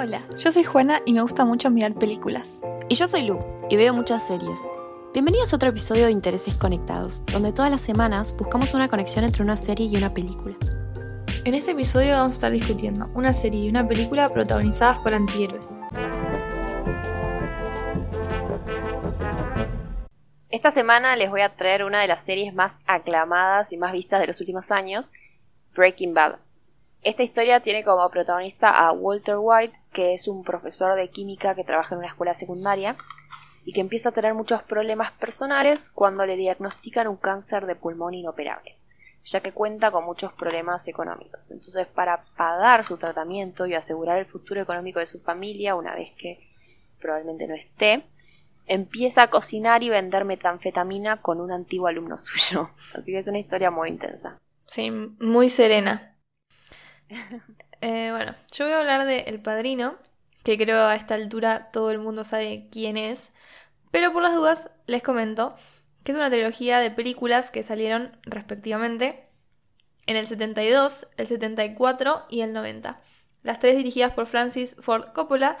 Hola, yo soy Juana y me gusta mucho mirar películas. Y yo soy Lu y veo muchas series. Bienvenidos a otro episodio de Intereses Conectados, donde todas las semanas buscamos una conexión entre una serie y una película. En este episodio vamos a estar discutiendo una serie y una película protagonizadas por antihéroes. Esta semana les voy a traer una de las series más aclamadas y más vistas de los últimos años, Breaking Bad. Esta historia tiene como protagonista a Walter White, que es un profesor de química que trabaja en una escuela secundaria y que empieza a tener muchos problemas personales cuando le diagnostican un cáncer de pulmón inoperable, ya que cuenta con muchos problemas económicos. Entonces, para pagar su tratamiento y asegurar el futuro económico de su familia, una vez que probablemente no esté, empieza a cocinar y vender metanfetamina con un antiguo alumno suyo. Así que es una historia muy intensa. Sí, muy serena. Eh, bueno, yo voy a hablar de El Padrino, que creo a esta altura todo el mundo sabe quién es, pero por las dudas les comento que es una trilogía de películas que salieron respectivamente en el 72, el 74 y el 90. Las tres dirigidas por Francis Ford Coppola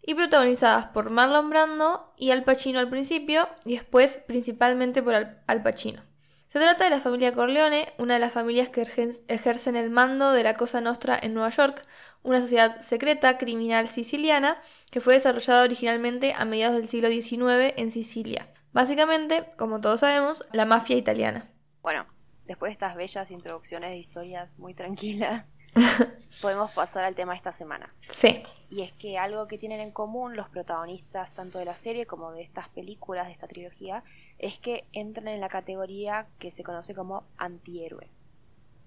y protagonizadas por Marlon Brando y Al Pacino al principio y después principalmente por Al Pacino. Se trata de la familia Corleone, una de las familias que ejercen el mando de la Cosa Nostra en Nueva York, una sociedad secreta criminal siciliana que fue desarrollada originalmente a mediados del siglo XIX en Sicilia. Básicamente, como todos sabemos, la mafia italiana. Bueno, después de estas bellas introducciones de historias muy tranquilas, podemos pasar al tema de esta semana. Sí. Y es que algo que tienen en común los protagonistas tanto de la serie como de estas películas, de esta trilogía, es que entran en la categoría que se conoce como antihéroe.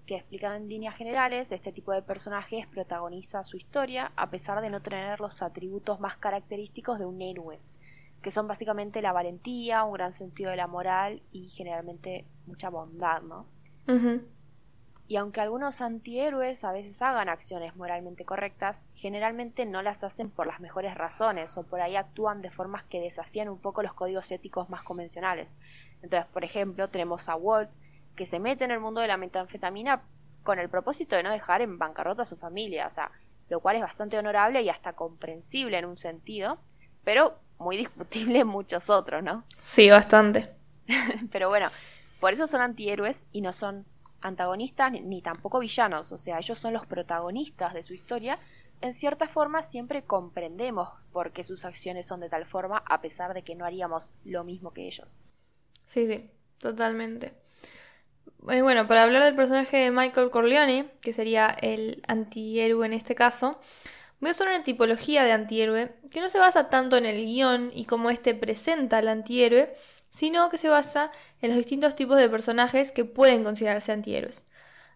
Que explicado en líneas generales, este tipo de personajes protagoniza su historia a pesar de no tener los atributos más característicos de un héroe, que son básicamente la valentía, un gran sentido de la moral y generalmente mucha bondad, ¿no? Y aunque algunos antihéroes a veces hagan acciones moralmente correctas, generalmente no las hacen por las mejores razones o por ahí actúan de formas que desafían un poco los códigos éticos más convencionales. Entonces, por ejemplo, tenemos a Walt, que se mete en el mundo de la metanfetamina con el propósito de no dejar en bancarrota a su familia, o sea, lo cual es bastante honorable y hasta comprensible en un sentido, pero muy discutible en muchos otros, ¿no? Sí, bastante. pero bueno, por eso son antihéroes y no son antagonistas ni, tampoco villanos, o sea, ellos son los protagonistas de su historia, en cierta forma siempre comprendemos por qué sus acciones son de tal forma, a pesar de que no haríamos lo mismo que ellos. Sí, sí, totalmente. Eh, bueno, para hablar del personaje de Michael Corleone, que sería el antihéroe en este caso, voy a usar una tipología de antihéroe que no se basa tanto en el guion y cómo éste presenta al antihéroe, sino que se basa en los distintos tipos de personajes que pueden considerarse antihéroes.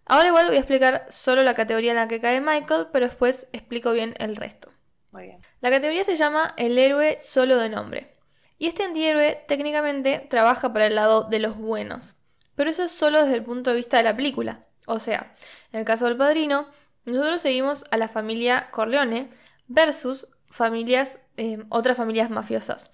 Ahora igual voy a explicar solo la categoría en la que cae Michael, pero después explico bien el resto. Muy bien. La categoría se llama el héroe solo de nombre. Y este antihéroe técnicamente trabaja para el lado de los buenos. Pero eso es solo desde el punto de vista de la película. O sea, en el caso del padrino, nosotros seguimos a la familia Corleone versus familias, eh, otras familias mafiosas.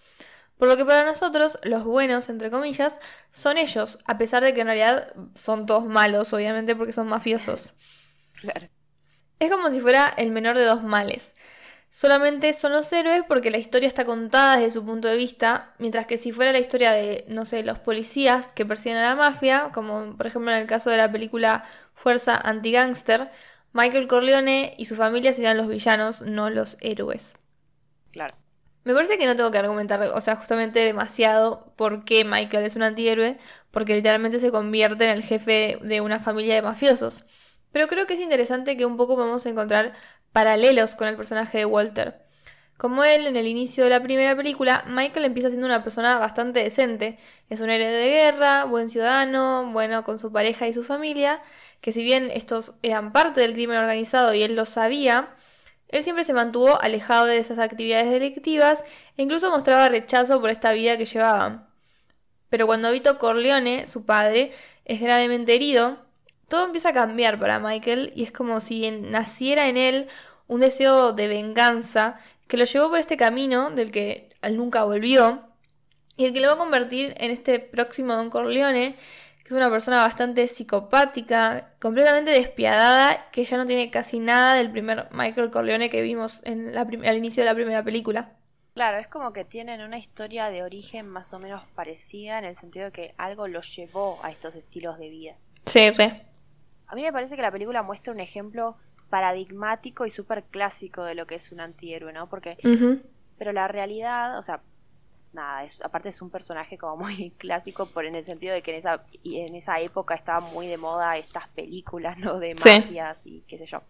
Por lo que para nosotros, los buenos, entre comillas, son ellos, a pesar de que en realidad son todos malos, obviamente, porque son mafiosos. Claro. Es como si fuera el menor de dos males. Solamente son los héroes porque la historia está contada desde su punto de vista, mientras que si fuera la historia de, no sé, los policías que persiguen a la mafia, como por ejemplo en el caso de la película Fuerza Anti-Gangster, Michael Corleone y su familia serían los villanos, no los héroes. Claro. Me parece que no tengo que argumentar, o sea, justamente demasiado por qué Michael es un antihéroe, porque literalmente se convierte en el jefe de una familia de mafiosos. Pero creo que es interesante que un poco podemos encontrar paralelos con el personaje de Walter. Como él, en el inicio de la primera película, Michael empieza siendo una persona bastante decente. Es un héroe de guerra, buen ciudadano, bueno con su pareja y su familia, que si bien estos eran parte del crimen organizado y él lo sabía, él siempre se mantuvo alejado de esas actividades delictivas e incluso mostraba rechazo por esta vida que llevaban. Pero cuando Vito Corleone, su padre, es gravemente herido, todo empieza a cambiar para Michael y es como si naciera en él un deseo de venganza que lo llevó por este camino del que él nunca volvió y el que lo va a convertir en este próximo Don Corleone que es una persona bastante psicopática, completamente despiadada, que ya no tiene casi nada del primer Michael Corleone que vimos en la al inicio de la primera película. Claro, es como que tienen una historia de origen más o menos parecida en el sentido de que algo los llevó a estos estilos de vida. Sí, re. A mí me parece que la película muestra un ejemplo paradigmático y súper clásico de lo que es un antihéroe, ¿no? Porque... Pero la realidad, o sea, nada, es, aparte es un personaje como muy clásico por en el sentido de que en esa, en esa época estaban muy de moda estas películas, ¿no? De mafias y qué sé yo.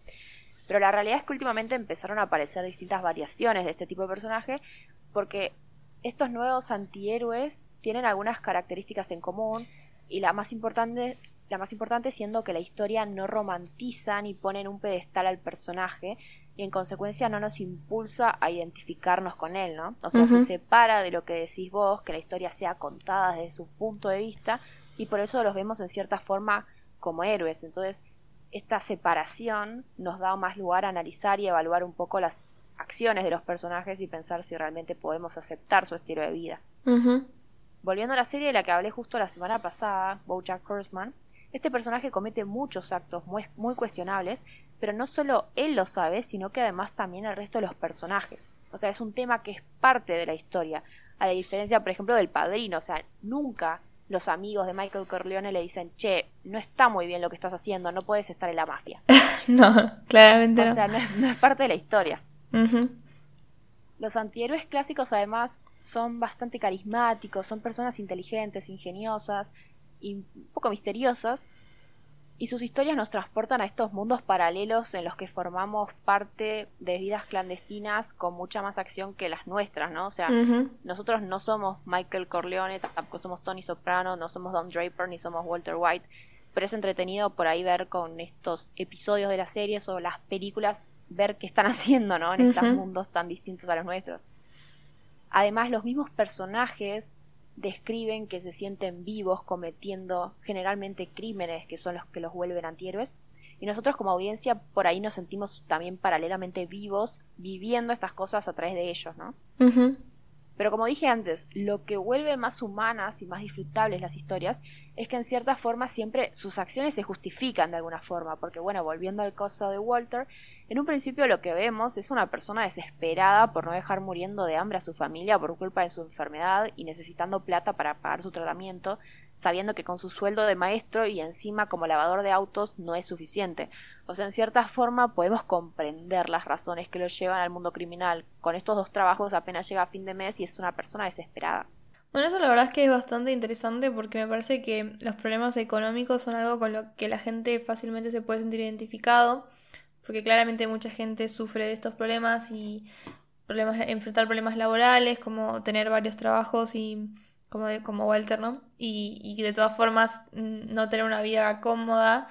Pero la realidad es que últimamente empezaron a aparecer distintas variaciones de este tipo de personaje porque estos nuevos antihéroes tienen algunas características en común y la más importante la más importante siendo que la historia no romantiza ni pone en un pedestal al personaje y en consecuencia no nos impulsa a identificarnos con él, ¿no? O sea, se separa de lo que decís vos, que la historia sea contada desde su punto de vista y por eso los vemos en cierta forma como héroes. Entonces, esta separación nos da más lugar a analizar y evaluar un poco las acciones de los personajes y pensar si realmente podemos aceptar su estilo de vida. Volviendo a la serie de la que hablé justo la semana pasada, Bojack Horseman, este personaje comete muchos actos muy, muy, cuestionables, pero no solo él lo sabe, sino que además también el resto de los personajes. O sea, es un tema que es parte de la historia, a la diferencia, por ejemplo, del padrino. O sea, nunca los amigos de Michael Corleone le dicen, che, no está muy bien lo que estás haciendo, no puedes estar en la mafia. no, claramente no. O sea, no es, parte de la historia. Los antihéroes clásicos además son bastante carismáticos, son personas inteligentes, ingeniosas, y un poco misteriosas, y sus historias nos transportan a estos mundos paralelos en los que formamos parte de vidas clandestinas con mucha más acción que las nuestras, ¿no? O sea, nosotros no somos Michael Corleone, tampoco somos Tony Soprano, no somos Don Draper, ni somos Walter White, pero es entretenido por ahí ver con estos episodios de las series o las películas, ver qué están haciendo, ¿no? En estos mundos tan distintos a los nuestros. Además, los mismos personajes describen que se sienten vivos cometiendo generalmente crímenes que son los que los vuelven antihéroes. Y nosotros como audiencia por ahí nos sentimos también paralelamente vivos viviendo estas cosas a través de ellos, ¿no? Pero como dije antes, lo que vuelve más humanas y más disfrutables las historias es que en cierta forma siempre sus acciones se justifican de alguna forma, porque bueno, volviendo al caso de Walter, en un principio lo que vemos es una persona desesperada por no dejar muriendo de hambre a su familia por culpa de su enfermedad y necesitando plata para pagar su tratamiento, sabiendo que con su sueldo de maestro y encima como lavador de autos no es suficiente. O sea, en cierta forma podemos comprender las razones que lo llevan al mundo criminal. Con estos dos trabajos apenas llega a fin de mes y es una persona desesperada. Bueno, eso la verdad es que es bastante interesante porque me parece que los problemas económicos son algo con lo que la gente fácilmente se puede sentir identificado, porque claramente mucha gente sufre de estos problemas y problemas, enfrentar problemas laborales, como tener varios trabajos y como, de, como Walter, ¿no? Y, y de todas formas no tener una vida cómoda.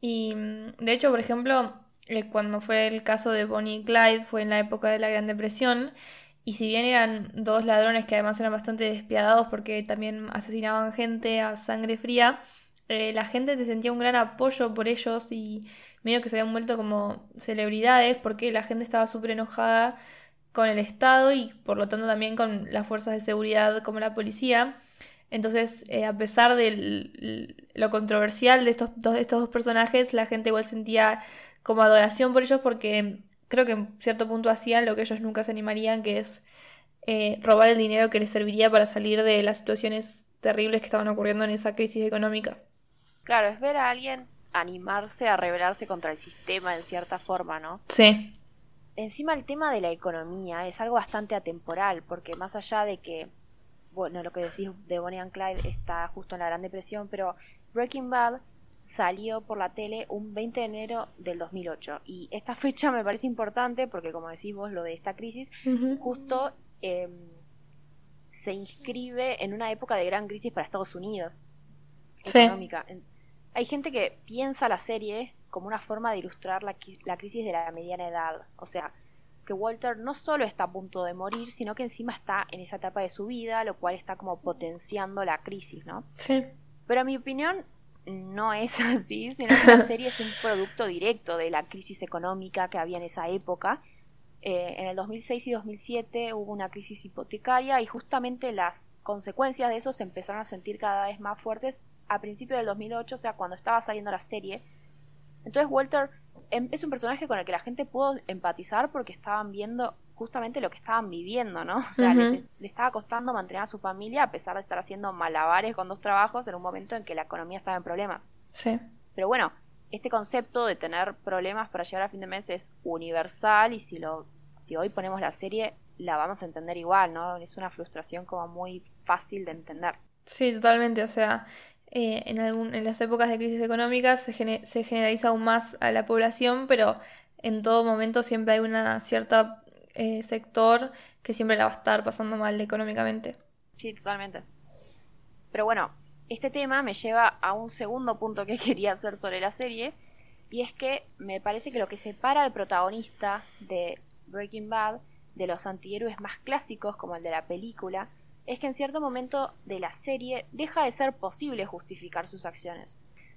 Y de hecho, por ejemplo, eh, cuando fue el caso de Bonnie y Clyde, fue en la época de la Gran Depresión, y si bien eran dos ladrones que además eran bastante despiadados porque también asesinaban gente a sangre fría, eh, la gente se sentía un gran apoyo por ellos y medio que se habían vuelto como celebridades porque la gente estaba súper enojada con el Estado y por lo tanto también con las fuerzas de seguridad como la policía. Entonces, eh, a pesar de lo controversial de estos, de estos dos personajes, la gente igual sentía como adoración por ellos porque creo que en cierto punto hacían lo que ellos nunca se animarían, que es eh, robar el dinero que les serviría para salir de las situaciones terribles que estaban ocurriendo en esa crisis económica. Claro, es ver a alguien animarse a rebelarse contra el sistema en cierta forma, ¿no? Sí. Encima el tema de la economía es algo bastante atemporal, porque más allá de que, bueno, lo que decís de Bonnie and Clyde está justo en la Gran Depresión, pero Breaking Bad salió por la tele un 20 de enero del 2008. Y esta fecha me parece importante porque, como decís vos, lo de esta crisis, justo em, se inscribe en una época de gran crisis para Estados Unidos. Económica. Hay gente que piensa la serie como una forma de ilustrar la, la crisis de la mediana edad. O sea, que Walter no solo está a punto de morir, sino que encima está en esa etapa de su vida, lo cual está como potenciando la crisis, ¿no? Sí. Pero a mi opinión, no es así, sino que la serie es un producto directo de la crisis económica que había en esa época. Eh, en el 2006 y 2007 hubo una crisis hipotecaria y justamente las consecuencias de eso se empezaron a sentir cada vez más fuertes a principios del 2008, o sea, cuando estaba saliendo la serie. Entonces Walter em, es un personaje con el que la gente pudo empatizar porque estaban viendo justamente lo que estaban viviendo, ¿no? O sea, les, le estaba costando mantener a su familia a pesar de estar haciendo malabares con dos trabajos en un momento en que la economía estaba en problemas. Sí. Pero bueno, este concepto de tener problemas para llegar a fin de mes es universal y si lo si hoy ponemos la serie la vamos a entender igual, ¿no? Es una frustración como muy fácil de entender. Sí, totalmente. O sea, eh, en, algún, en las épocas de crisis económicas se, se generaliza aún más a la población, pero en todo momento siempre hay una cierta eh, sector que siempre la va a estar pasando mal económicamente. Sí, totalmente. Pero bueno, este tema me lleva a un segundo punto que quería hacer sobre la serie, y es que me parece que lo que separa al protagonista de Breaking Bad de los antihéroes más clásicos como el de la película es que en cierto momento de la serie deja de ser posible justificar sus acciones.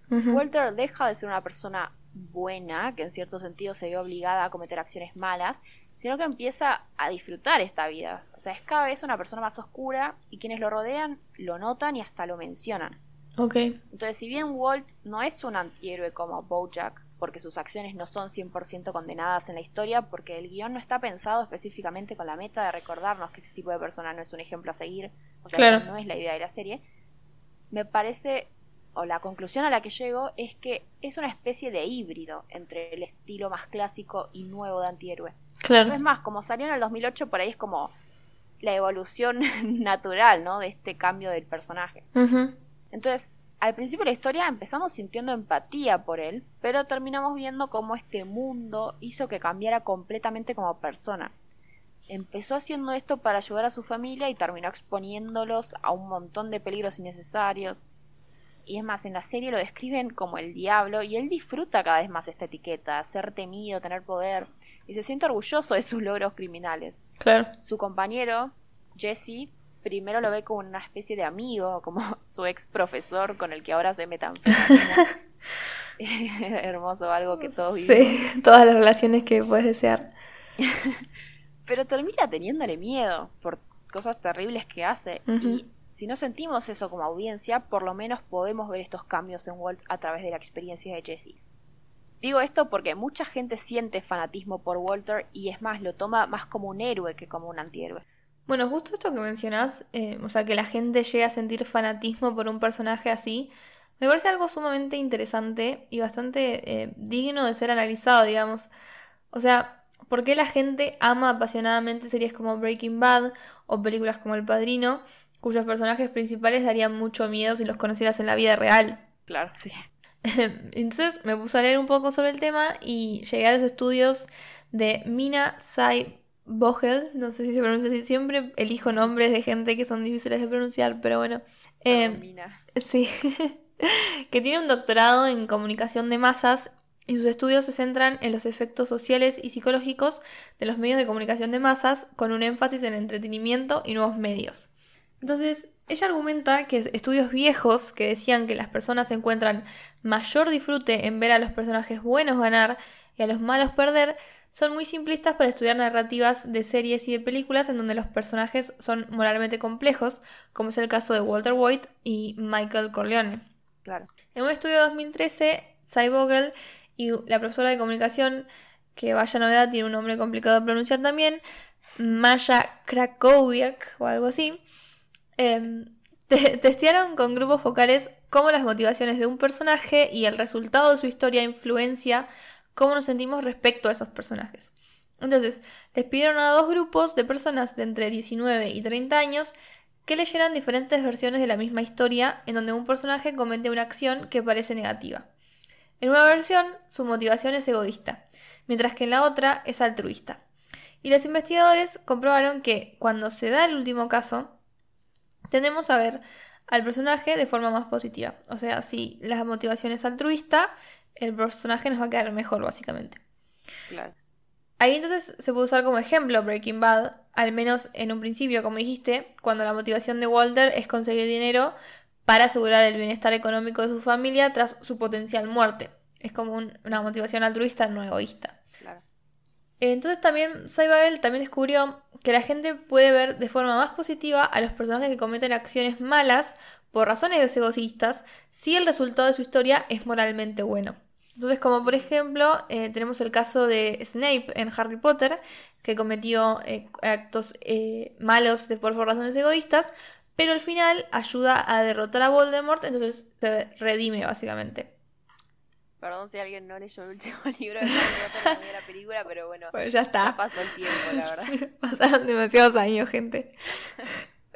Walter deja de ser una persona buena, que en cierto sentido se ve obligada a cometer acciones malas, sino que empieza a disfrutar esta vida. O sea, es cada vez una persona más oscura y quienes lo rodean lo notan y hasta lo mencionan. Ok. Entonces, si bien Walt no es un antihéroe como Bojack, porque sus acciones no son 100% condenadas en la historia, porque el guion no está pensado específicamente con la meta de recordarnos que ese tipo de persona no es un ejemplo a seguir, o sea, no es la idea de la serie, me parece, o la conclusión a la que llego, es que es una especie de híbrido entre el estilo más clásico y nuevo de antihéroe. Claro. No es más, como salió en el 2008, por ahí es como la evolución natural, ¿no? De este cambio del personaje. Entonces, al principio de la historia empezamos sintiendo empatía por él, pero terminamos viendo cómo este mundo hizo que cambiara completamente como persona. Empezó haciendo esto para ayudar a su familia y terminó exponiéndolos a un montón de peligros innecesarios. Y es más, en la serie lo describen como el diablo y él disfruta cada vez más esta etiqueta, ser temido, tener poder, y se siente orgulloso de sus logros criminales. Claro. Su compañero, Jesse, primero lo ve como una especie de amigo, como su ex profesor con el que ahora se metan. Hermoso, algo que todos vivimos. Sí, todas las relaciones que puedes desear. Pero termina teniéndole miedo por cosas terribles que hace. Y si no sentimos eso como audiencia, por lo menos podemos ver estos cambios en Walt a través de la experiencia de Jesse. Digo esto porque mucha gente siente fanatismo por Walter y es más, lo toma más como un héroe que como un antihéroe. Bueno, justo esto que mencionás, eh, o sea, que la gente llegue a sentir fanatismo por un personaje así, me parece algo sumamente interesante y bastante eh, digno de ser analizado, digamos. O sea, ¿por qué la gente ama apasionadamente series como Breaking Bad o películas como El Padrino, cuyos personajes principales darían mucho miedo si los conocieras en la vida real? Claro, sí. Entonces me puse a leer un poco sobre el tema y llegué a los estudios de Mina Sai Vogel, no sé si se pronuncia así, siempre elijo nombres de gente que son difíciles de pronunciar, pero bueno. Eh, sí, que tiene un doctorado en comunicación de masas y sus estudios se centran en los efectos sociales y psicológicos de los medios de comunicación de masas con un énfasis en entretenimiento y nuevos medios. Entonces, ella argumenta que estudios viejos que decían que las personas encuentran mayor disfrute en ver a los personajes buenos ganar y a los malos perder son muy simplistas para estudiar narrativas de series y de películas en donde los personajes son moralmente complejos, como es el caso de Walter White y Michael Corleone. Claro. En un estudio de 2013, Cy Vogel y la profesora de comunicación, que vaya novedad, tiene un nombre complicado de pronunciar también, Maya Krakowiak o algo así, em, testearon con grupos focales cómo las motivaciones de un personaje y el resultado de su historia influencia cómo nos sentimos respecto a esos personajes. Entonces, les pidieron a dos grupos de personas de entre 19 y 30 años que leyeran diferentes versiones de la misma historia en donde un personaje comete una acción que parece negativa. En una versión, su motivación es egoísta, mientras que en la otra es altruista. Y los investigadores comprobaron que cuando se da el último caso, tendemos a ver al personaje de forma más positiva. O sea, si la motivación es altruista, el personaje nos va a quedar mejor, básicamente. Claro. Ahí entonces se puede usar como ejemplo Breaking Bad, al menos en un principio, como dijiste, cuando la motivación de Walter es conseguir dinero para asegurar el bienestar económico de su familia tras su potencial muerte. Es como una motivación altruista, no egoísta. Entonces también Saibagel también descubrió que la gente puede ver de forma más positiva a los personajes que cometen acciones malas por razones egoístas si el resultado de su historia es moralmente bueno. Entonces, como por ejemplo, eh, tenemos el caso de Snape en Harry Potter, que cometió eh, actos eh, malos de por razones egoístas, pero al final ayuda a derrotar a Voldemort, entonces se redime básicamente. Perdón si alguien no leyó el último libro de Harry Potter, la película, pero bueno, pues ya está. Ya pasó el tiempo, la verdad. Pasaron demasiados años, gente.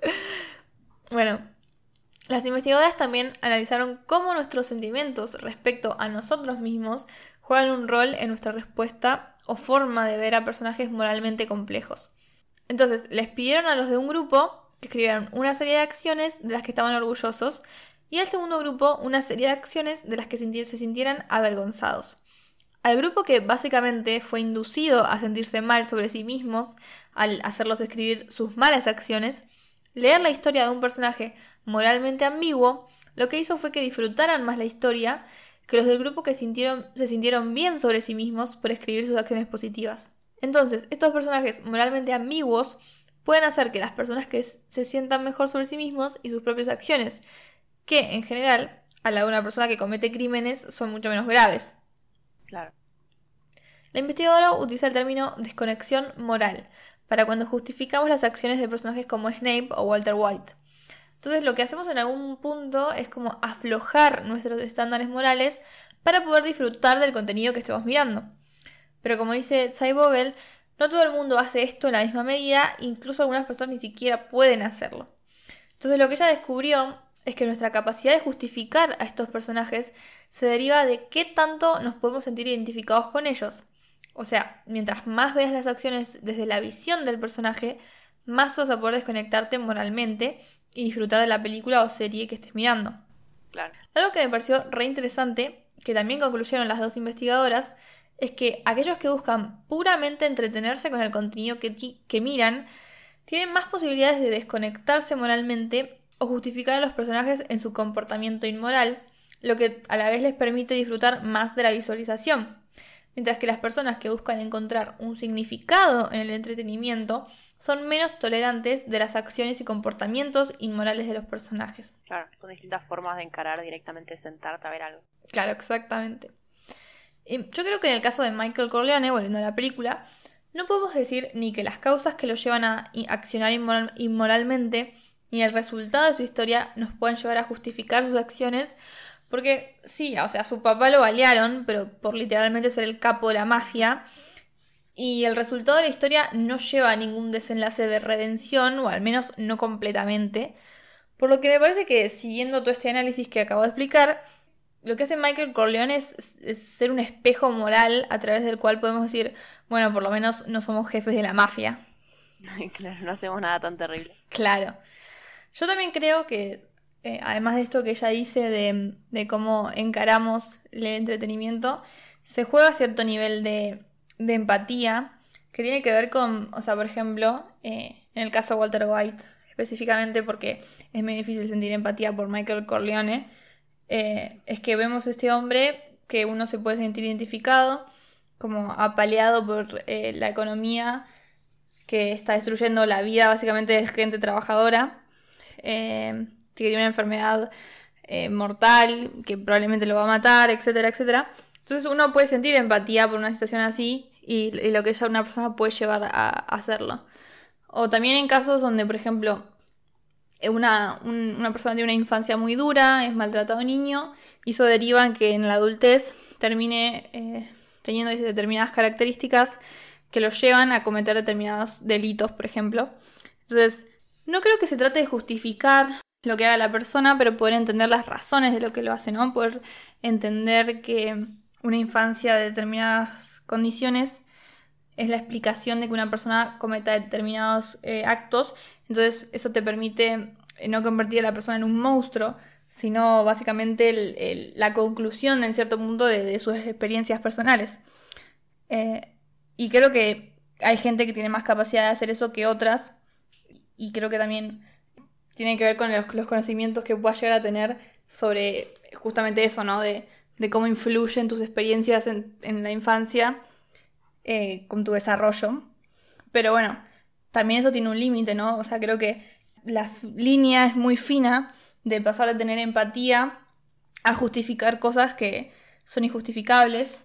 bueno, las investigadoras también analizaron cómo nuestros sentimientos respecto a nosotros mismos juegan un rol en nuestra respuesta o forma de ver a personajes moralmente complejos. Entonces, les pidieron a los de un grupo que escribieran una serie de acciones de las que estaban orgullosos y al segundo grupo una serie de acciones de las que se sintieran avergonzados. Al grupo que básicamente fue inducido a sentirse mal sobre sí mismos al hacerlos escribir sus malas acciones, leer la historia de un personaje moralmente ambiguo, lo que hizo fue que disfrutaran más la historia que los del grupo que se sintieron bien sobre sí mismos por escribir sus acciones positivas. Entonces, estos personajes moralmente ambiguos pueden hacer que las personas que se sientan mejor sobre sí mismos y sus propias acciones, que en general, a la de una persona que comete crímenes, son mucho menos graves. Claro. La investigadora utiliza el término desconexión moral para cuando justificamos las acciones de personajes como Snape o Walter White. Entonces lo que hacemos en algún punto es como aflojar nuestros estándares morales para poder disfrutar del contenido que estemos mirando. Pero como dice Vogel, no todo el mundo hace esto en la misma medida, incluso algunas personas ni siquiera pueden hacerlo. Entonces lo que ella descubrió es que nuestra capacidad de justificar a estos personajes se deriva de qué tanto nos podemos sentir identificados con ellos. O sea, mientras más veas las acciones desde la visión del personaje, más vas a poder desconectarte moralmente y disfrutar de la película o serie que estés mirando. Claro. Algo que me pareció re interesante, que también concluyeron las dos investigadoras, es que aquellos que buscan puramente entretenerse con el contenido que, que miran, tienen más posibilidades de desconectarse moralmente o justificar a los personajes en su comportamiento inmoral, lo que a la vez les permite disfrutar más de la visualización mientras que las personas que buscan encontrar un significado en el entretenimiento son menos tolerantes de las acciones y comportamientos inmorales de los personajes. Claro, son distintas formas de encarar directamente sentarte a ver algo. Claro, exactamente. Yo creo que en el caso de Michael Corleone, volviendo a la película, no podemos decir ni que las causas que lo llevan a accionar inmoralmente ni el resultado de su historia nos puedan llevar a justificar sus acciones porque sí, o sea, su papá lo balearon, pero por literalmente ser el capo de la mafia. Y el resultado de la historia no lleva a ningún desenlace de redención, o al menos no completamente. Por lo que me parece que, siguiendo todo este análisis que acabo de explicar, lo que hace Michael Corleone es, ser un espejo moral a través del cual podemos decir, bueno, por lo menos no somos jefes de la mafia. claro, no hacemos nada tan terrible. Claro. Yo también creo que eh, además de esto que ella dice de, cómo encaramos el entretenimiento, se juega cierto nivel de, empatía que tiene que ver con, o sea, por ejemplo, eh, en el caso de Walter White, específicamente porque es muy difícil sentir empatía por Michael Corleone, eh, es que vemos a este hombre que uno se puede sentir identificado, como apaleado por la economía que está destruyendo la vida básicamente de gente trabajadora que tiene una enfermedad eh, mortal, que probablemente lo va a matar, etcétera, etcétera. Entonces uno puede sentir empatía por una situación así y, lo que esa una persona puede llevar a, hacerlo. O también en casos donde, por ejemplo, una, una persona tiene una infancia muy dura, es maltratado niño, y eso deriva en que en la adultez termine eh, teniendo determinadas características que lo llevan a cometer determinados delitos, por ejemplo. Entonces, no creo que se trate de justificar lo que haga la persona, pero poder entender las razones de lo que lo hace, ¿no? Poder entender que una infancia de determinadas condiciones es la explicación de que una persona cometa determinados eh, actos. Entonces eso te permite eh, no convertir a la persona en un monstruo, sino básicamente la conclusión en cierto punto de, sus experiencias personales. Eh, y creo que hay gente que tiene más capacidad de hacer eso que otras. Y creo que también tiene que ver con los, conocimientos que puedas llegar a tener sobre justamente eso, ¿no? De, cómo influyen tus experiencias en, la infancia eh, con tu desarrollo. Pero bueno, también eso tiene un límite, ¿no? O sea, creo que la línea es muy fina de pasar a tener empatía a justificar cosas que son injustificables.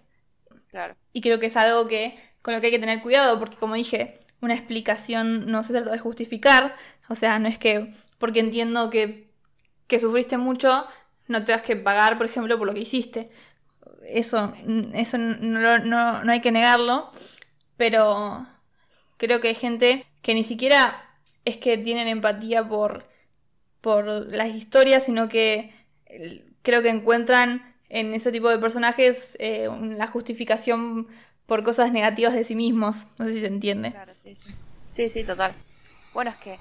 Claro. Y creo que es algo que con lo que hay que tener cuidado, porque como dije, una explicación no se trata de justificar, o sea, no es que porque entiendo que, que sufriste mucho, no tengas que pagar, por ejemplo, por lo que hiciste. Eso, eso no, no, no hay que negarlo, pero creo que hay gente que ni siquiera es que tienen empatía por, por las historias, sino que creo que encuentran en ese tipo de personajes eh, la justificación por cosas negativas de sí mismos. No sé si se entiende. Claro, sí, sí. Sí, sí, total. Bueno, es que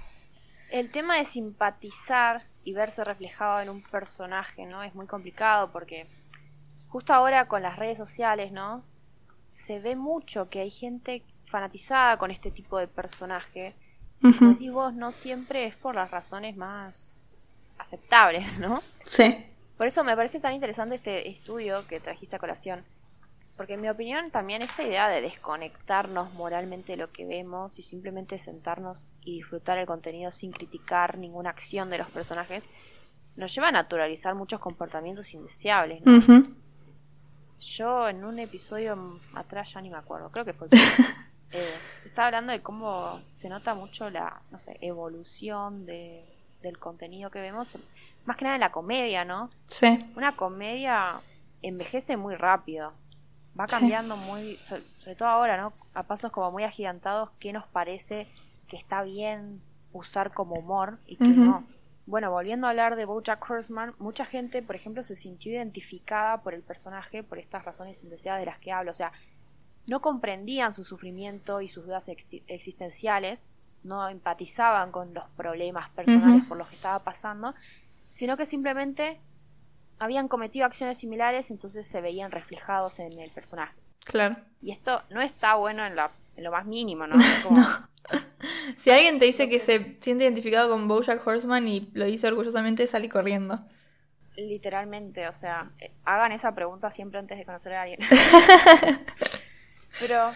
el tema de simpatizar y verse reflejado en un personaje, ¿no? Es muy complicado porque justo ahora con las redes sociales, ¿no? Se ve mucho que hay gente fanatizada con este tipo de personaje. Como decís vos, no siempre es por las razones más aceptables, ¿no? Sí. Por eso me parece tan interesante este estudio que trajiste a colación. Porque en mi opinión también esta idea de desconectarnos moralmente de lo que vemos y simplemente sentarnos y disfrutar el contenido sin criticar ninguna acción de los personajes nos lleva a naturalizar muchos comportamientos indeseables. ¿no? Yo en un episodio atrás ya ni me acuerdo, creo que fue el eh, estaba hablando de cómo se nota mucho la, no sé, evolución de, del contenido que vemos más que nada en la comedia, ¿no? Sí. Una comedia envejece muy rápido. Va cambiando muy, sobre, todo ahora, ¿no? A pasos como muy agigantados, ¿qué nos parece que está bien usar como humor y qué no? Bueno, volviendo a hablar de Bojack Horseman, mucha gente, por ejemplo, se sintió identificada por el personaje por estas razones indeseadas de las que hablo. O sea, no comprendían su sufrimiento y sus dudas existenciales, no empatizaban con los problemas personales por los que estaba pasando, sino que simplemente habían cometido acciones similares, entonces se veían reflejados en el personaje. Claro. Y esto no está bueno en, lo más mínimo, ¿no? Si alguien te dice que, se siente identificado con Bojack Horseman y lo dice orgullosamente, salí corriendo. Literalmente, o sea, eh, hagan esa pregunta siempre antes de conocer a alguien. Pero,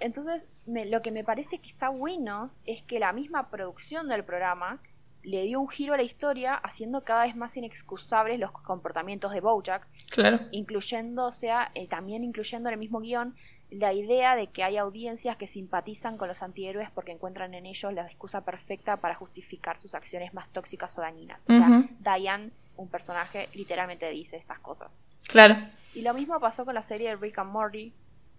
entonces, lo que me parece que está bueno es que la misma producción del programa le dio un giro a la historia, haciendo cada vez más inexcusables los comportamientos de Bojack. Claro. Incluyendo, o sea, eh, también incluyendo en el mismo guion la idea de que hay audiencias que simpatizan con los antihéroes porque encuentran en ellos la excusa perfecta para justificar sus acciones más tóxicas o dañinas. O sea, Diane, un personaje, literalmente dice estas cosas. Claro. Y lo mismo pasó con la serie de Rick and Morty,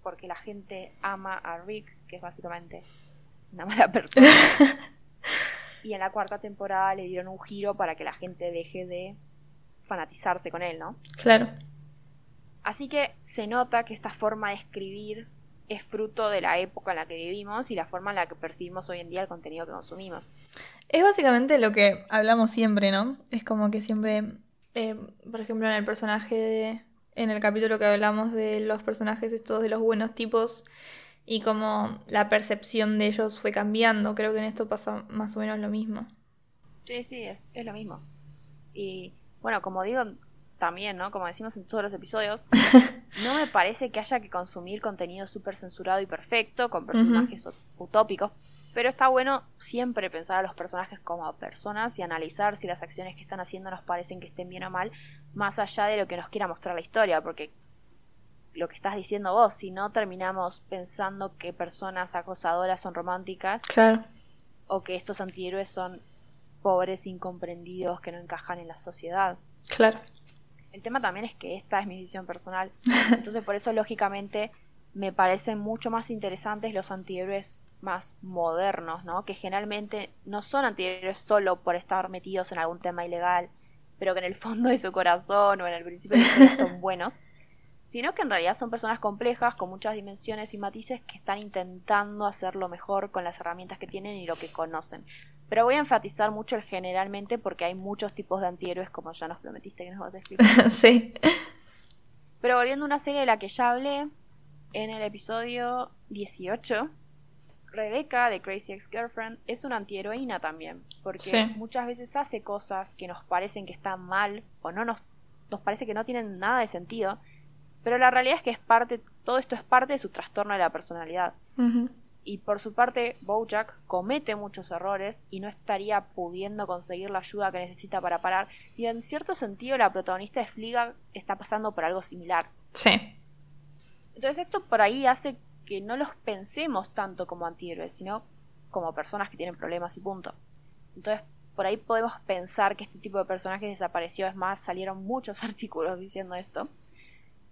porque la gente ama a Rick, que es básicamente una mala persona. y en la cuarta temporada le dieron un giro para que la gente deje de fanatizarse con él, ¿no? Claro. Así que se nota que esta forma de escribir es fruto de la época en la que vivimos y la forma en la que percibimos hoy en día el contenido que consumimos. Es básicamente lo que hablamos siempre, ¿no? Es como que siempre, eh, por ejemplo, en el personaje de, en el capítulo que hablamos de los personajes estos de los buenos tipos, y como la percepción de ellos fue cambiando. Creo que en esto pasa más o menos lo mismo. Sí, sí, es, es lo mismo. Y bueno, como digo también, ¿no? Como decimos en todos los episodios, no me parece que haya que consumir contenido súper censurado y perfecto con personajes utópicos. Pero está bueno siempre pensar a los personajes como personas y analizar si las acciones que están haciendo nos parecen que estén bien o mal, más allá de lo que nos quiera mostrar la historia, porque lo que estás diciendo vos, si no terminamos pensando que personas acosadoras son románticas. Claro. O que estos antihéroes son pobres incomprendidos que no encajan en la sociedad. Claro. El tema también es que esta es mi visión personal. Entonces por eso lógicamente me parecen mucho más interesantes los antihéroes más modernos, ¿no? Que generalmente no son antihéroes solo por estar metidos en algún tema ilegal, pero que en el fondo de su corazón o en el principio de son buenos sino que en realidad son personas complejas con muchas dimensiones y matices que están intentando hacerlo mejor con las herramientas que tienen y lo que conocen. Pero voy a enfatizar mucho el generalmente porque hay muchos tipos de antihéroes como ya nos prometiste que nos vas a explicar. sí. Pero volviendo a una serie de la que ya hablé en el episodio 18, Rebecca de Crazy Ex-Girlfriend es una antiheroína también, porque muchas veces hace cosas que nos parecen que están mal o no nos, nos parece que no tienen nada de sentido, pero la realidad es que es parte, todo esto es parte de su trastorno de la personalidad. Y por su parte, Bojack comete muchos errores y no estaría pudiendo conseguir la ayuda que necesita para parar. Y en cierto sentido, la protagonista de Fliga está pasando por algo similar. Sí. Entonces, esto por ahí hace que no los pensemos tanto como antihéroes, sino como personas que tienen problemas y punto. Entonces, por ahí podemos pensar que este tipo de personajes desapareció. Es más, salieron muchos artículos diciendo esto.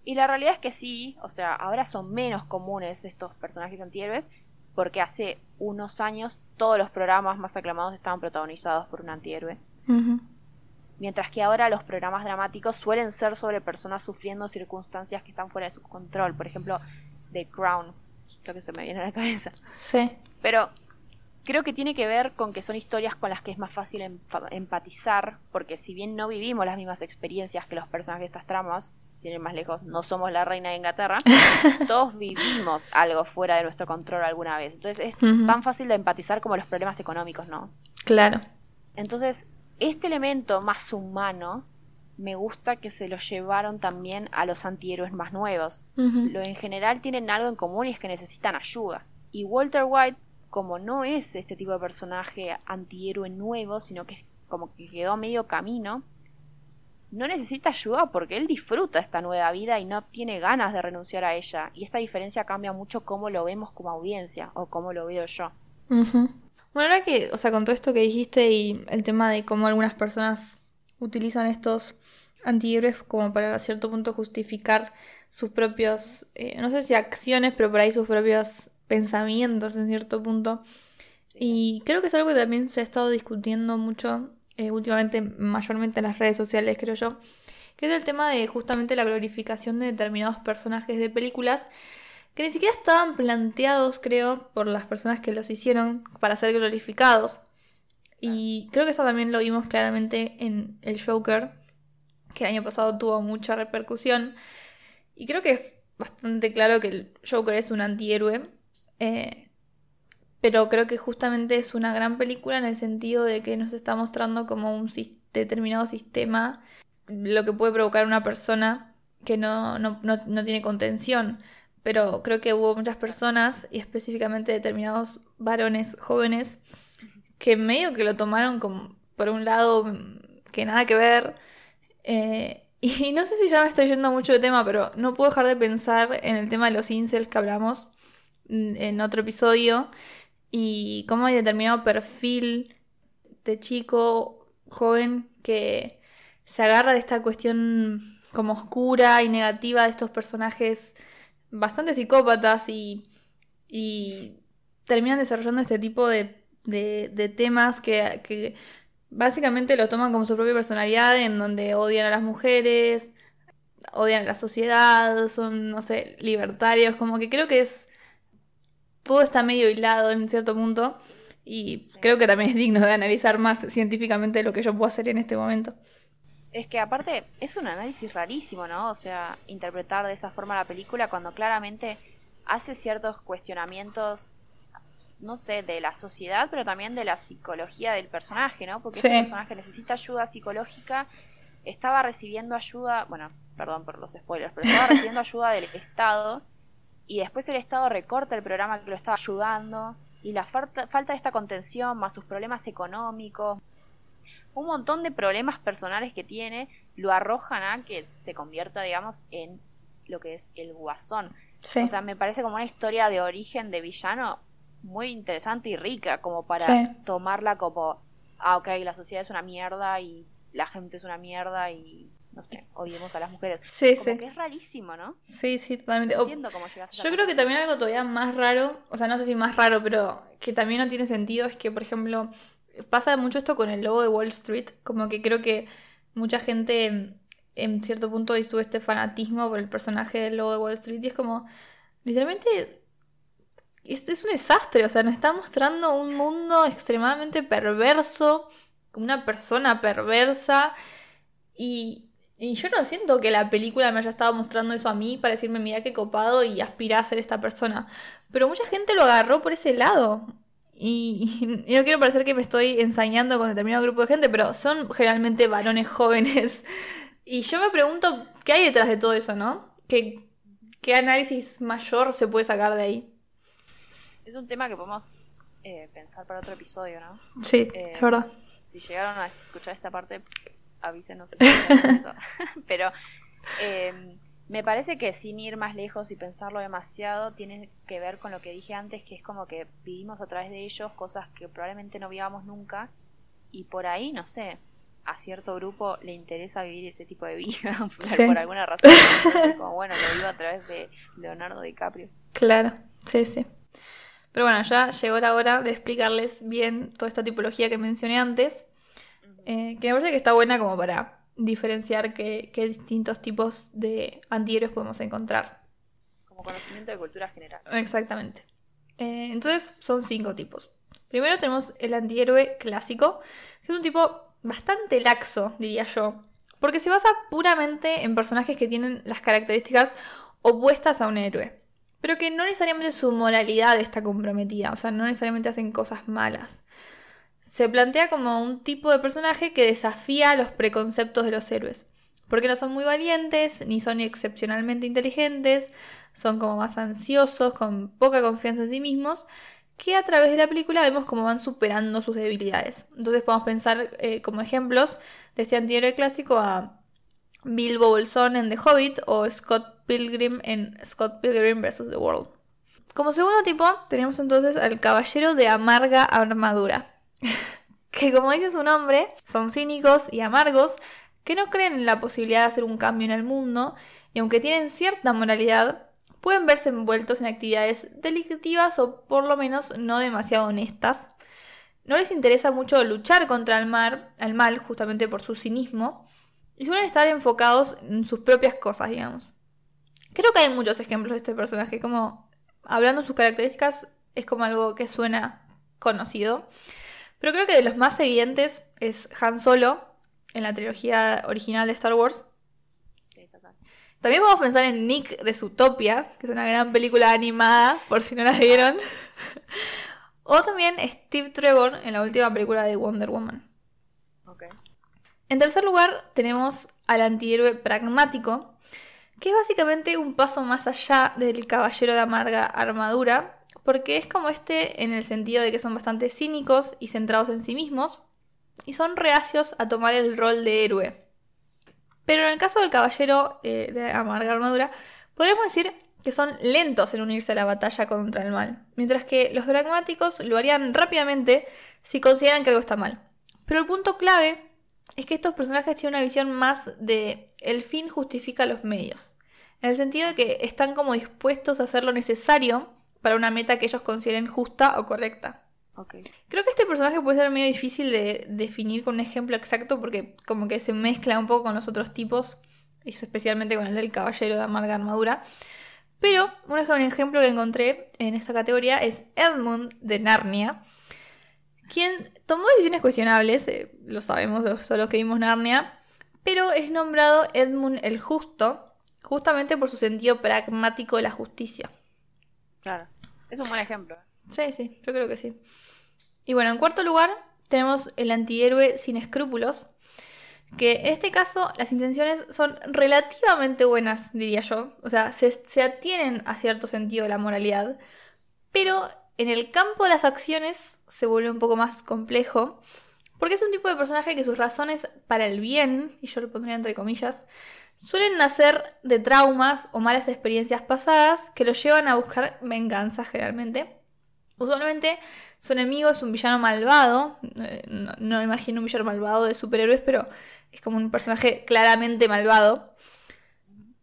Y la realidad es que sí, o sea, ahora son menos comunes estos personajes antihéroes, porque hace unos años todos los programas más aclamados estaban protagonizados por un antihéroe. Mientras que ahora los programas dramáticos suelen ser sobre personas sufriendo circunstancias que están fuera de su control. Por ejemplo, The Crown, creo que se me viene a la cabeza. Sí. Pero creo que tiene que ver con que son historias con las que es más fácil empatizar, porque si bien no vivimos las mismas experiencias que los personajes de estas tramas, sin ir más lejos, no somos la reina de Inglaterra, todos vivimos algo fuera de nuestro control alguna vez. Entonces es tan fácil de empatizar como los problemas económicos, ¿no? Claro. Entonces, este elemento más humano me gusta que se lo llevaron también a los antihéroes más nuevos. Lo en general tienen algo en común y es que necesitan ayuda. Y Walter White como no es este tipo de personaje antihéroe nuevo, sino que es como que quedó medio camino, no necesita ayuda porque él disfruta esta nueva vida y no tiene ganas de renunciar a ella. Y esta diferencia cambia mucho cómo lo vemos como audiencia o cómo lo veo yo. Bueno, ahora que, o sea, con todo esto que dijiste y el tema de cómo algunas personas utilizan estos antihéroes como para a cierto punto justificar sus propios, eh, no sé si acciones, pero por ahí sus propios pensamientos en cierto punto. Y creo que es algo que también se ha estado discutiendo mucho eh, últimamente, mayormente en las redes sociales, creo yo, que es el tema de justamente la glorificación de determinados personajes de películas que ni siquiera estaban planteados, creo, por las personas que los hicieron para ser glorificados. Y creo que eso también lo vimos claramente en el Joker, que el año pasado tuvo mucha repercusión. Y creo que es bastante claro que el Joker es un antihéroe eh, pero creo que justamente es una gran película en el sentido de que nos está mostrando como un determinado sistema, lo que puede provocar una persona que no, no, no, tiene contención. Pero creo que hubo muchas personas, y específicamente determinados varones jóvenes, que medio que lo tomaron como por un lado que nada que ver. Eh, y no sé si ya me estoy yendo mucho de tema, pero no puedo dejar de pensar en el tema de los incels que hablamos en otro episodio y cómo hay determinado perfil de chico joven que se agarra de esta cuestión como oscura y negativa de estos personajes bastante psicópatas y, y terminan desarrollando este tipo de, de, temas que, que, básicamente lo toman como su propia personalidad en donde odian a las mujeres, odian a la sociedad, son, no sé, libertarios, como que creo que es todo está medio hilado en cierto punto y creo que también es digno de analizar más científicamente lo que yo puedo hacer en este momento. Es que aparte es un análisis rarísimo, ¿no? O sea, interpretar de esa forma la película cuando claramente hace ciertos cuestionamientos, no sé, de la sociedad, pero también de la psicología del personaje, ¿no? Porque este personaje necesita ayuda psicológica, estaba recibiendo ayuda, bueno, perdón por los spoilers, pero estaba recibiendo ayuda del Estado y después el Estado recorta el programa que lo estaba ayudando y la falta, falta de esta contención más sus problemas económicos, un montón de problemas personales que tiene lo arrojan a que se convierta, digamos, en lo que es el guasón. O sea, me parece como una historia de origen de villano muy interesante y rica, como para tomarla como, ah, ok, la sociedad es una mierda y la gente es una mierda y no sé, odiemos a las mujeres. Sí, Como que es rarísimo, ¿no? Sí, sí, totalmente. entiendo cómo llegas a Yo creo que también algo todavía más raro, o sea, no sé si más raro, pero que también no tiene sentido es que, por ejemplo, pasa mucho esto con el logo de Wall Street, como que creo que mucha gente en cierto punto tuvo este fanatismo por el personaje del logo de Wall Street y es como, literalmente, esto es un desastre, o sea, nos está mostrando un mundo extremadamente perverso, una persona perversa y, y yo no siento que la película me haya estado mostrando eso a mí para decirme, mira qué copado y aspira a ser esta persona. Pero mucha gente lo agarró por ese lado. Y, no quiero parecer que me estoy ensañando con determinado grupo de gente, pero son generalmente varones jóvenes. Y yo me pregunto, ¿qué hay detrás de todo eso, no? ¿Qué, qué análisis mayor se puede sacar de ahí? Es un tema que podemos eh, pensar para otro episodio, ¿no? Sí, Eh, es verdad. Si llegaron a escuchar esta parte, avísenos. si eso. Pero eh, me parece que sin ir más lejos y pensarlo demasiado, tiene que ver con lo que dije antes, que es como que vivimos a través de ellos cosas que probablemente no vivamos nunca. Y por ahí, no sé, a cierto grupo le interesa vivir ese tipo de vida por, Sí. por alguna razón. Entonces, como bueno, lo vivo a través de Leonardo DiCaprio. Claro, sí, sí. Pero bueno, ya llegó la hora de explicarles bien toda esta tipología que mencioné antes, eh, que me parece que está buena como para diferenciar qué, qué distintos tipos de antihéroes podemos encontrar. Como conocimiento de cultura general. Exactamente. Eh, entonces son cinco tipos. Primero tenemos el antihéroe clásico, que es un tipo bastante laxo, diría yo, porque se basa puramente en personajes que tienen las características opuestas a un héroe, pero que no necesariamente su moralidad está comprometida, o sea, no necesariamente hacen cosas malas. Se plantea como un tipo de personaje que desafía los preconceptos de los héroes, porque no son muy valientes, ni son excepcionalmente inteligentes, son como más ansiosos, con poca confianza en sí mismos, que a través de la película vemos cómo van superando sus debilidades. Entonces podemos pensar eh, como ejemplos de este antihéroe clásico a Bilbo Bolsón en The Hobbit o Scott Pilgrim en Scott Pilgrim vs. The World. Como segundo tipo tenemos entonces al caballero de amarga armadura, que como dice su nombre, son cínicos y amargos que no creen en la posibilidad de hacer un cambio en el mundo y aunque tienen cierta moralidad, pueden verse envueltos en actividades delictivas o por lo menos no demasiado honestas. No les interesa mucho luchar contra el mal, justamente por su cinismo y suelen estar enfocados en sus propias cosas, digamos. Creo que hay muchos ejemplos de este personaje, como hablando de sus características es como algo que suena conocido, pero creo que de los más evidentes es Han Solo en la trilogía original de Star Wars, Sí, total. también podemos pensar en Nick de Zootopia, que es una gran película animada, por si no la vieron. o también Steve Trevor en la última película de Wonder Woman. En tercer lugar, tenemos al antihéroe pragmático, que es básicamente un paso más allá del caballero de amarga armadura, porque es como este en el sentido de que son bastante cínicos y centrados en sí mismos, y son reacios a tomar el rol de héroe. Pero en el caso del caballero eh, de amarga armadura, podríamos decir que son lentos en unirse a la batalla contra el mal, mientras que los pragmáticos lo harían rápidamente si consideran que algo está mal. Pero el punto clave es que estos personajes tienen una visión más de el fin justifica los medios, en el sentido de que están como dispuestos a hacer lo necesario para una meta que ellos consideren justa o correcta. Creo que este personaje puede ser medio difícil de definir con un ejemplo exacto porque como que se mezcla un poco con los otros tipos, especialmente con el del caballero de amarga armadura. Pero un ej- un ejemplo que encontré en esta categoría es Edmund de Narnia, quien tomó decisiones cuestionables, eh, lo sabemos los- los que vimos Narnia, pero es nombrado Edmund el Justo, justamente por su sentido pragmático de la justicia. Claro. Es un buen ejemplo. Sí, sí, yo creo que sí. Y bueno, en cuarto lugar tenemos el antihéroe sin escrúpulos, que en este caso las intenciones son relativamente buenas, diría yo. O sea, se, atienen a cierto sentido de la moralidad, pero en el campo de las acciones se vuelve un poco más complejo, porque es un tipo de personaje que sus razones para el bien, y yo lo pondría entre comillas, suelen nacer de traumas o malas experiencias pasadas que lo llevan a buscar venganza generalmente. Usualmente su enemigo es un villano malvado. eh, No, no imagino un villano malvado de superhéroes, pero es como un personaje claramente malvado.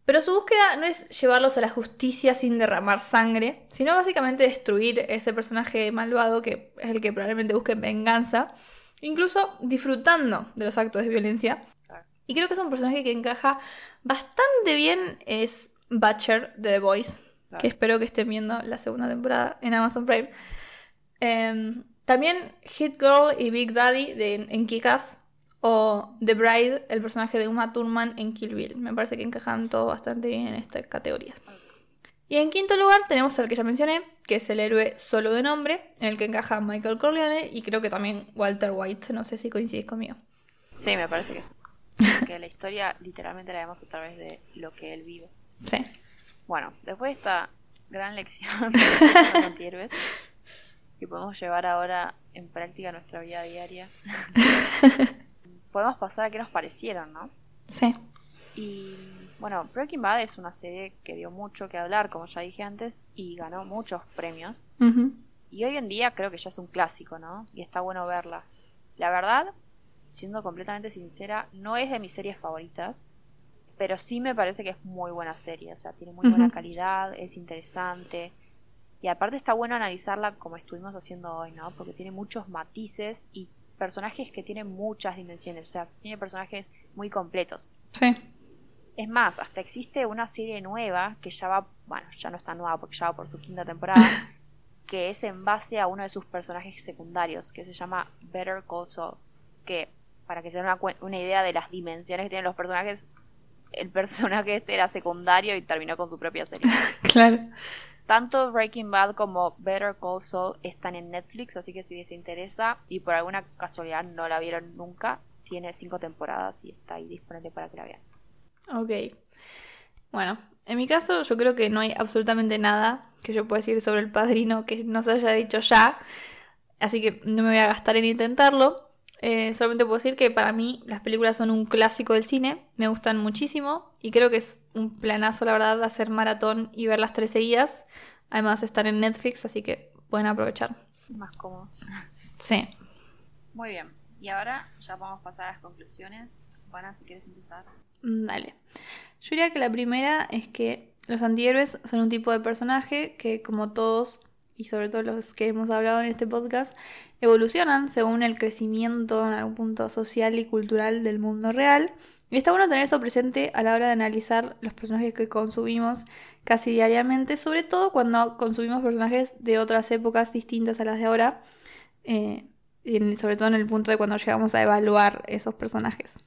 Pero su búsqueda no es llevarlos a la justicia sin derramar sangre, sino básicamente destruir ese personaje malvado que es el que probablemente busque venganza, incluso disfrutando de los actos de violencia. Y creo que es un personaje que encaja bastante bien es Butcher de The Voice, Claro. que espero que estén viendo la segunda temporada en Amazon Prime. Em, también Hit Girl y Big Daddy de, en Kick-Ass o The Bride, el personaje de Uma Thurman en Kill Bill. Me parece que encajan todos bastante bien en esta categoría. Y en quinto lugar tenemos al que ya mencioné, que es el héroe solo de nombre, en el que encaja Michael Corleone y creo que también Walter White. No sé si coincides conmigo. Sí, me parece que sí. Que la historia literalmente la vemos a través de lo que él vive. Sí. Bueno, después de esta gran lección de los antihéroes, que podemos llevar ahora en práctica nuestra vida diaria. podemos pasar a qué nos parecieron, ¿no? Sí. Y bueno, Breaking Bad es una serie que dio mucho que hablar, como ya dije antes, y ganó muchos premios. Y hoy en día creo que ya es un clásico, ¿no? Y está bueno verla. La verdad, siendo completamente sincera, no es de mis series favoritas, pero sí me parece que es muy buena serie, o sea, tiene muy buena calidad, es interesante. Y aparte está bueno analizarla como estuvimos haciendo hoy, ¿no? Porque tiene muchos matices y personajes que tienen muchas dimensiones, o sea, tiene personajes muy completos. Sí. Es más, hasta existe una serie nueva que ya va, bueno, ya no está nueva porque ya va por su quinta temporada, que es en base a uno de sus personajes secundarios, que se llama Better Call Saul, que para que se den una, una idea de las dimensiones que tienen los personajes, el personaje este era secundario y terminó con su propia serie. claro. Tanto Breaking Bad como Better Call Saul están en Netflix, así que si les interesa y por alguna casualidad no la vieron nunca, tiene cinco temporadas y está ahí disponible para que la vean. Ok. Bueno, en mi caso yo creo que no hay absolutamente nada que yo pueda decir sobre el padrino que no se haya dicho ya, así que no me voy a gastar en intentarlo. Eh, solamente puedo decir que para mí las películas son un clásico del cine, me gustan muchísimo y creo que es un planazo, la verdad, hacer maratón y ver las tres seguidas. Además, estar en Netflix, así que pueden aprovechar. Más cómodo. Sí. Muy bien. Y ahora ya vamos a pasar a las conclusiones. Juana, si quieres empezar. Mm, dale. Yo diría que la primera es que los antihéroes son un tipo de personaje que, como todos y sobre todo los que hemos hablado en este podcast, evolucionan según el crecimiento en algún punto social y cultural del mundo real. Y está bueno tener eso presente a la hora de analizar los personajes que consumimos casi diariamente, sobre todo cuando consumimos personajes de otras épocas distintas a las de ahora, eh, y sobre todo en el punto de cuando llegamos a evaluar esos personajes.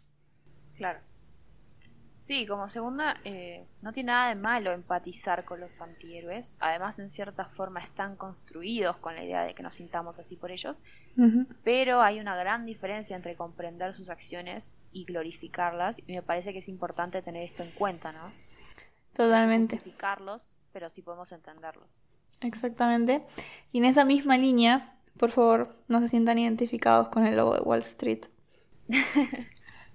Claro. Sí, como segunda, eh, no tiene nada de malo empatizar con los antihéroes. Además, en cierta forma están construidos con la idea de que nos sintamos así por ellos. Pero hay una gran diferencia entre comprender sus acciones y glorificarlas. Y me parece que es importante tener esto en cuenta, ¿no? Totalmente. Glorificarlos, pero sí podemos entenderlos. Exactamente. Y en esa misma línea, por favor, no se sientan identificados con el logo de Wall Street.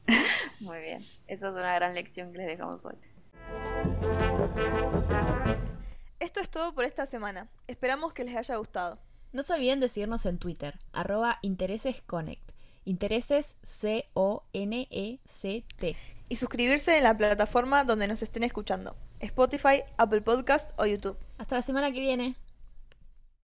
Muy bien, esa es una gran lección que les dejamos hoy. Esto es todo por esta semana. Esperamos que les haya gustado. No se olviden de seguirnos en Twitter, arroba interesesconnect. Intereses C-O-N-E-C-T. Y suscribirse en la plataforma donde nos estén escuchando. Spotify, Apple Podcast o YouTube. Hasta la semana que viene.